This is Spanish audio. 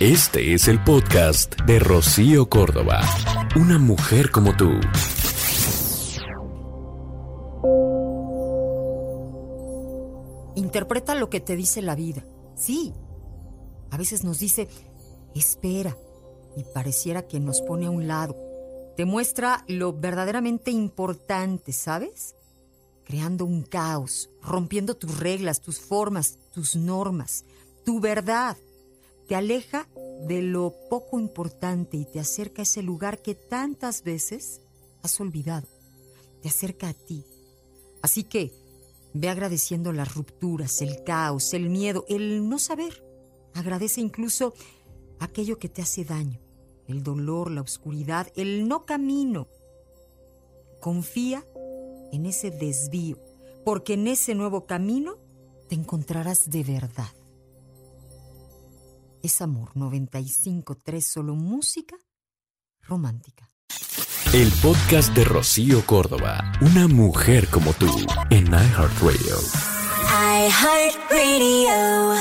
Este es el podcast de Rocío Córdoba. Una mujer como tú. Interpreta lo que te dice la vida. Sí. A veces nos dice, espera, y pareciera que nos pone a un lado. Te muestra lo verdaderamente importante, ¿sabes? Creando un caos, rompiendo tus reglas, tus formas, tus normas, tu verdad. Te aleja de lo poco importante y te acerca a ese lugar que tantas veces has olvidado. Te acerca a ti. Así que ve agradeciendo las rupturas, el caos, el miedo, el no saber. Agradece incluso aquello que te hace daño, el dolor, la oscuridad, el no camino. Confía en ese desvío, porque en ese nuevo camino te encontrarás de verdad. Es amor 95.3, solo música romántica. El podcast de Rocío Córdoba. Una mujer como tú en iHeartRadio. iHeartRadio.